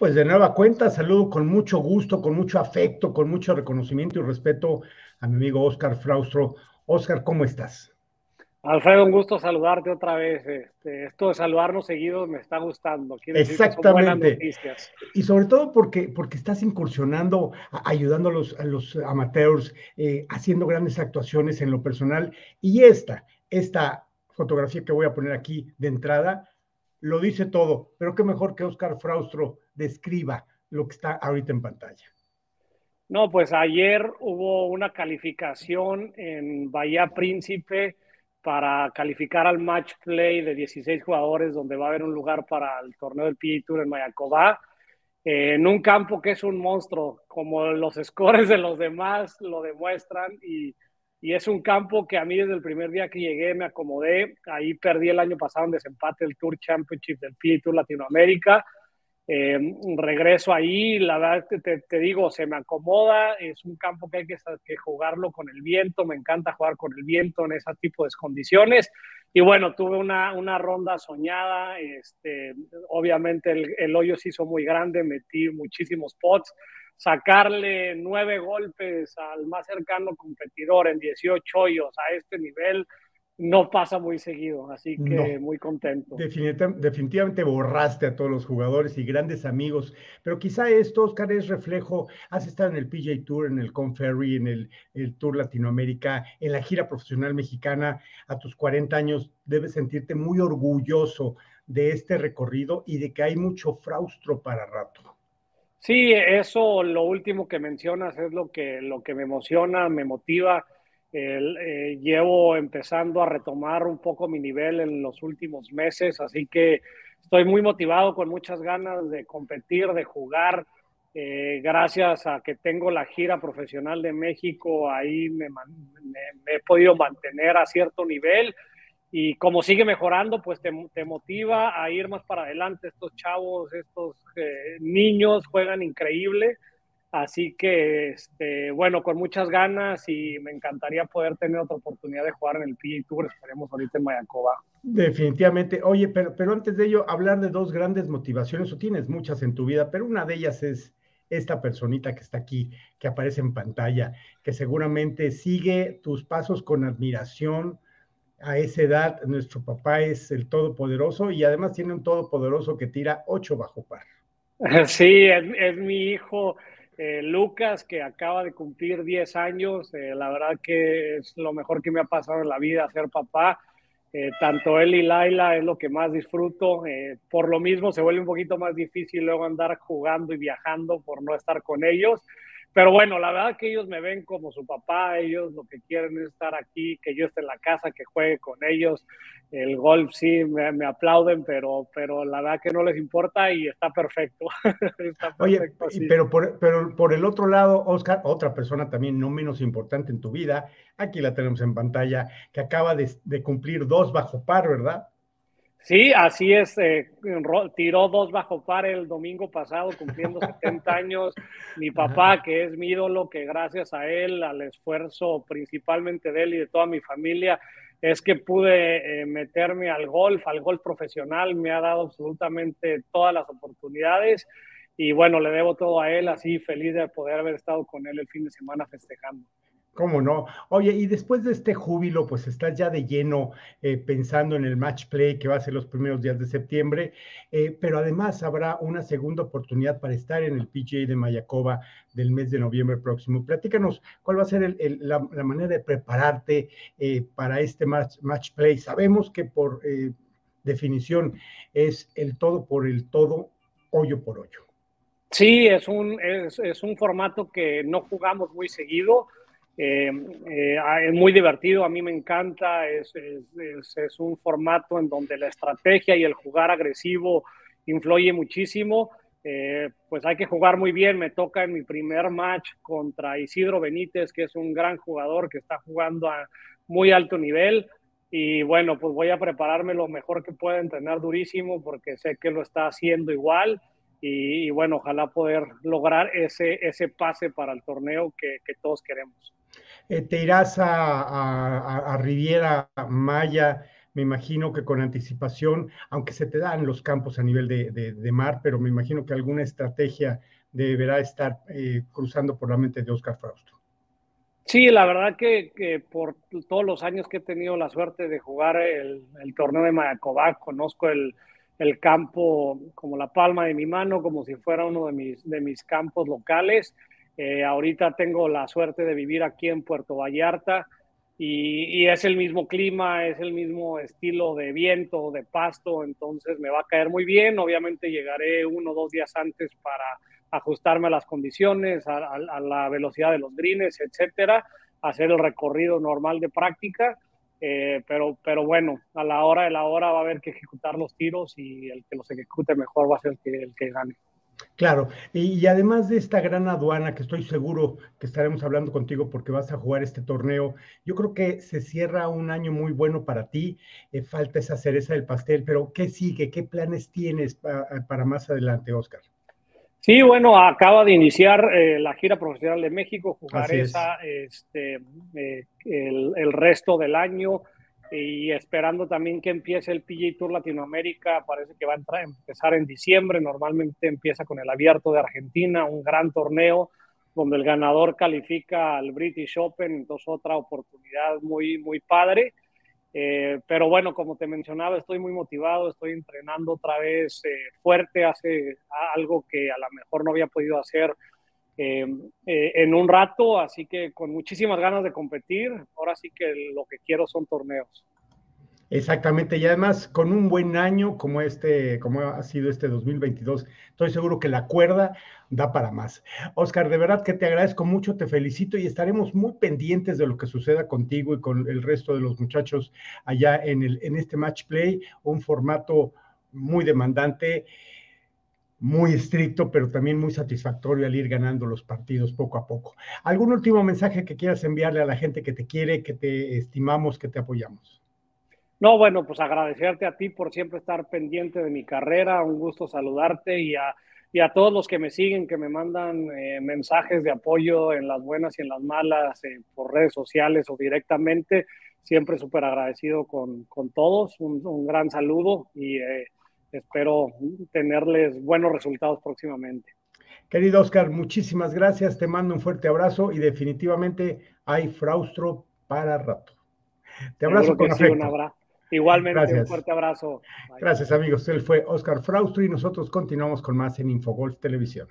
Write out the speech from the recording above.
Pues de nueva cuenta, saludo con mucho gusto, con mucho afecto, con mucho reconocimiento y respeto a mi amigo Oscar Fraustro. Oscar, ¿cómo estás? Alfredo, un gusto saludarte otra vez. Este, esto de saludarnos seguidos me está gustando. Exactamente. Y sobre todo porque, porque estás incursionando, ayudando a los, a los amateurs, eh, haciendo grandes actuaciones en lo personal. Y esta, esta fotografía que voy a poner aquí de entrada, lo dice todo, pero qué mejor que Oscar Fraustro describa lo que está ahorita en pantalla. No, pues ayer hubo una calificación en Bahía Príncipe para calificar al match play de 16 jugadores, donde va a haber un lugar para el torneo del PGA Tour en Mayacobá, eh, en un campo que es un monstruo, como los scores de los demás lo demuestran, y y es un campo que a mí desde el primer día que llegué me acomodé. Ahí perdí el año pasado en desempate el Tour Championship del PGA Tour Latinoamérica. Eh, regreso ahí, la verdad te, te, digo, se me acomoda, es un campo que hay que, que, jugarlo con el viento, me encanta jugar con el viento en ese tipo de condiciones. Y bueno, tuve una, una ronda soñada, este, obviamente el, el hoyo se hizo muy grande, metí muchísimos pots, sacarle nueve golpes al más cercano competidor en 18 hoyos a este nivel no pasa muy seguido, así que muy contento. definitivamente borraste a todos los jugadores y grandes amigos, pero quizá esto, Oscar, es reflejo, has estado en el PJ Tour, en el Conferry, en el, el Tour Latinoamérica, en la gira profesional mexicana, a tus 40 años debes sentirte muy orgulloso de este recorrido y de que hay mucho fraustro para rato. Sí, eso, lo último que mencionas es lo que, lo que me emociona, me motiva. Eh, llevo empezando a retomar un poco mi nivel en los últimos meses, así que estoy muy motivado, con muchas ganas de competir, de jugar. Eh, gracias a que tengo la gira profesional de México, ahí me, he podido mantener a cierto nivel y como sigue mejorando, pues te, te, motiva a ir más para adelante. Estos chavos, estos eh, niños juegan increíble. Así que, este, bueno, con muchas ganas y me encantaría poder tener otra oportunidad de jugar en el PGA Tour. Esperemos ahorita en Mayacoba. Definitivamente. Oye, pero, pero antes de ello, hablar de dos grandes motivaciones, o tienes muchas en tu vida, pero una de ellas es esta personita que está aquí, que aparece en pantalla, que seguramente sigue tus pasos con admiración, a esa edad nuestro papá es el todopoderoso y además tiene un todopoderoso que tira ocho bajo par. Sí, es, mi hijo eh, Lucas que acaba de cumplir 10 años. Eh, la verdad que es lo mejor que me ha pasado en la vida ser papá. Eh, tanto él y Laila es lo que más disfruto. por lo mismo se vuelve un poquito más difícil luego andar jugando y viajando por no estar con ellos. Pero bueno, la verdad que ellos me ven como su papá, ellos lo que quieren es estar aquí, que yo esté en la casa, que juegue con ellos. El golf sí, me, aplauden, pero, pero la verdad que no les importa y está perfecto. Oye, pero, por, pero por el otro lado, Oscar, otra persona también no menos importante en tu vida, aquí la tenemos en pantalla, que acaba de, de cumplir dos bajo par, ¿verdad? Sí, así es. Eh, tiró dos bajo par el domingo pasado, cumpliendo 70 años. Mi papá, que es mi ídolo, que gracias a él, al esfuerzo principalmente de él y de toda mi familia, es que pude eh, meterme al golf, al golf profesional. Me ha dado absolutamente todas las oportunidades. Y bueno, le debo todo a él, así feliz de poder haber estado con él el fin de semana festejando. ¿Cómo no? Oye, y después de este júbilo, pues estás ya de lleno eh, pensando en el match play que va a ser los primeros días de septiembre, eh, pero además habrá una segunda oportunidad para estar en el PGA de Mayacoba del mes de noviembre próximo. Platícanos cuál va a ser la, manera de prepararte eh, para este match, play. Sabemos que por definición es el todo por el todo, hoyo por hoyo. Sí, es un, es un formato que no jugamos muy seguido eh, eh, ah, es muy divertido, a mí me encanta, es, es, un formato en donde la estrategia y el jugar agresivo influye muchísimo. Eh, pues hay que jugar muy bien. Me toca en mi primer match contra Isidro Benítez, que es un gran jugador que está jugando a muy alto nivel. Y bueno, pues voy a prepararme lo mejor que pueda, entrenar durísimo porque sé que lo está haciendo igual. Y, bueno, ojalá poder lograr ese, ese pase para el torneo que, que todos queremos. Eh, te irás a, Riviera Maya me imagino que con anticipación, aunque se te dan los campos a nivel de, mar, pero me imagino que alguna estrategia deberá estar eh, cruzando por la mente de Oscar Frausto. Sí, la verdad que, por todos los años que he tenido la suerte de jugar el, torneo de Mayacobac, conozco el, campo como la palma de mi mano, como si fuera uno de mis, de mis campos locales. Eh, ahorita tengo la suerte de vivir aquí en Puerto Vallarta y, es el mismo clima, es el mismo estilo de viento, de pasto, entonces me va a caer muy bien. Obviamente llegaré uno o dos días antes para ajustarme a las condiciones, a, la velocidad de los greens, etcétera, hacer el recorrido normal de práctica. Eh, pero, pero bueno, a la hora de la hora va a haber que ejecutar los tiros y el que los ejecute mejor va a ser el que, el que gane. Claro, y, además de esta gran aduana que estoy seguro que estaremos hablando contigo porque vas a jugar este torneo, yo creo que se cierra un año muy bueno para ti, eh, falta esa cereza del pastel, pero ¿qué sigue? ¿Qué planes tienes para más adelante, Oscar? Sí, bueno, acaba de iniciar eh, la gira profesional de México, jugar esa este, eh, el, el resto del año y esperando también que empiece el PGA Tour Latinoamérica, parece que va a entrar, empezar en diciembre, normalmente empieza con el Abierto de Argentina, un gran torneo donde el ganador califica al British Open, entonces otra oportunidad muy, muy padre. Eh, pero bueno, como te mencionaba, estoy muy motivado, estoy entrenando otra vez eh, fuerte, hace algo que a lo mejor no había podido hacer eh, eh, en un rato, así que con muchísimas ganas de competir. Ahora sí que lo que quiero son torneos. Exactamente, y además con un buen año como este, como ha sido este 2022, estoy seguro que la cuerda da para más. Oscar, de verdad que te agradezco mucho, te felicito y estaremos muy pendientes de lo que suceda contigo y con el resto de los muchachos allá en, el, en este match play, un formato muy demandante muy estricto, pero también muy satisfactorio al ir ganando los partidos poco a poco. ¿Algún último mensaje que quieras enviarle a la gente que te quiere, que te estimamos, que te apoyamos? No, bueno, pues agradecerte a ti por siempre estar pendiente de mi carrera, un gusto saludarte y a, y a todos los que me siguen, que me mandan eh, mensajes de apoyo en las buenas y en las malas, eh, por redes sociales o directamente, siempre súper agradecido con, con todos, un, un, gran saludo y... Eh, espero tenerles buenos resultados próximamente. Querido Oscar, muchísimas gracias, te mando un fuerte abrazo y definitivamente hay fraustro para rato. Te abrazo con afecto. Igualmente, un fuerte abrazo. Gracias amigos, él fue Oscar Fraustro y nosotros continuamos con más en Infogolf Televisión.